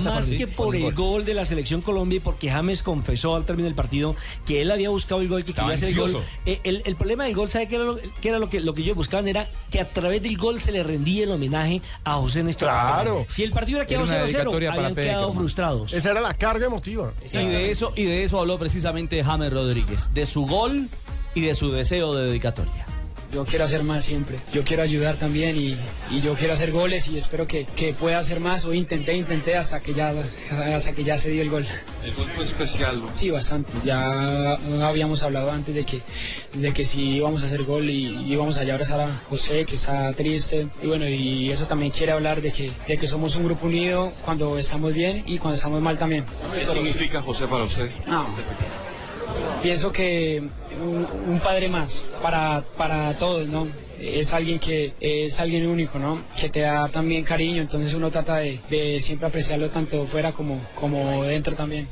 Más que por el gol de la selección Colombia y porque James confesó al término del partido que él había buscado el gol, que quería hacer el gol. Eh, el, el problema del gol, ¿sabe qué era, lo, qué era lo que, lo que ellos buscaban? Era que a través del gol se le rendía el homenaje a José Néstor. Claro. Si el partido hubiera quedado Era una 0-0, dedicatoria para habían quedado frustrados. Esa era la carga emotiva. Y de eso y de eso habló precisamente James Rodríguez, de su gol y de su deseo de dedicatoria. Yo quiero hacer más siempre. Yo quiero ayudar también y, y yo quiero hacer goles y espero que, que pueda hacer más. Hoy intenté, intenté hasta que ya hasta que ya se dio el gol. El gol fue especial, ¿no? Sí, bastante. Ya habíamos hablado antes de que de que si íbamos a hacer gol y íbamos allá a abrazar a José que está triste y bueno y eso también quiere hablar de que de que somos un grupo unido cuando estamos bien y cuando estamos mal también. ¿Qué significa José para usted? No. Pienso que un, padre más para, para todos, ¿no? Es alguien que es alguien único, ¿no? Que te da también cariño, entonces uno trata de, de siempre apreciarlo tanto fuera como, como dentro también.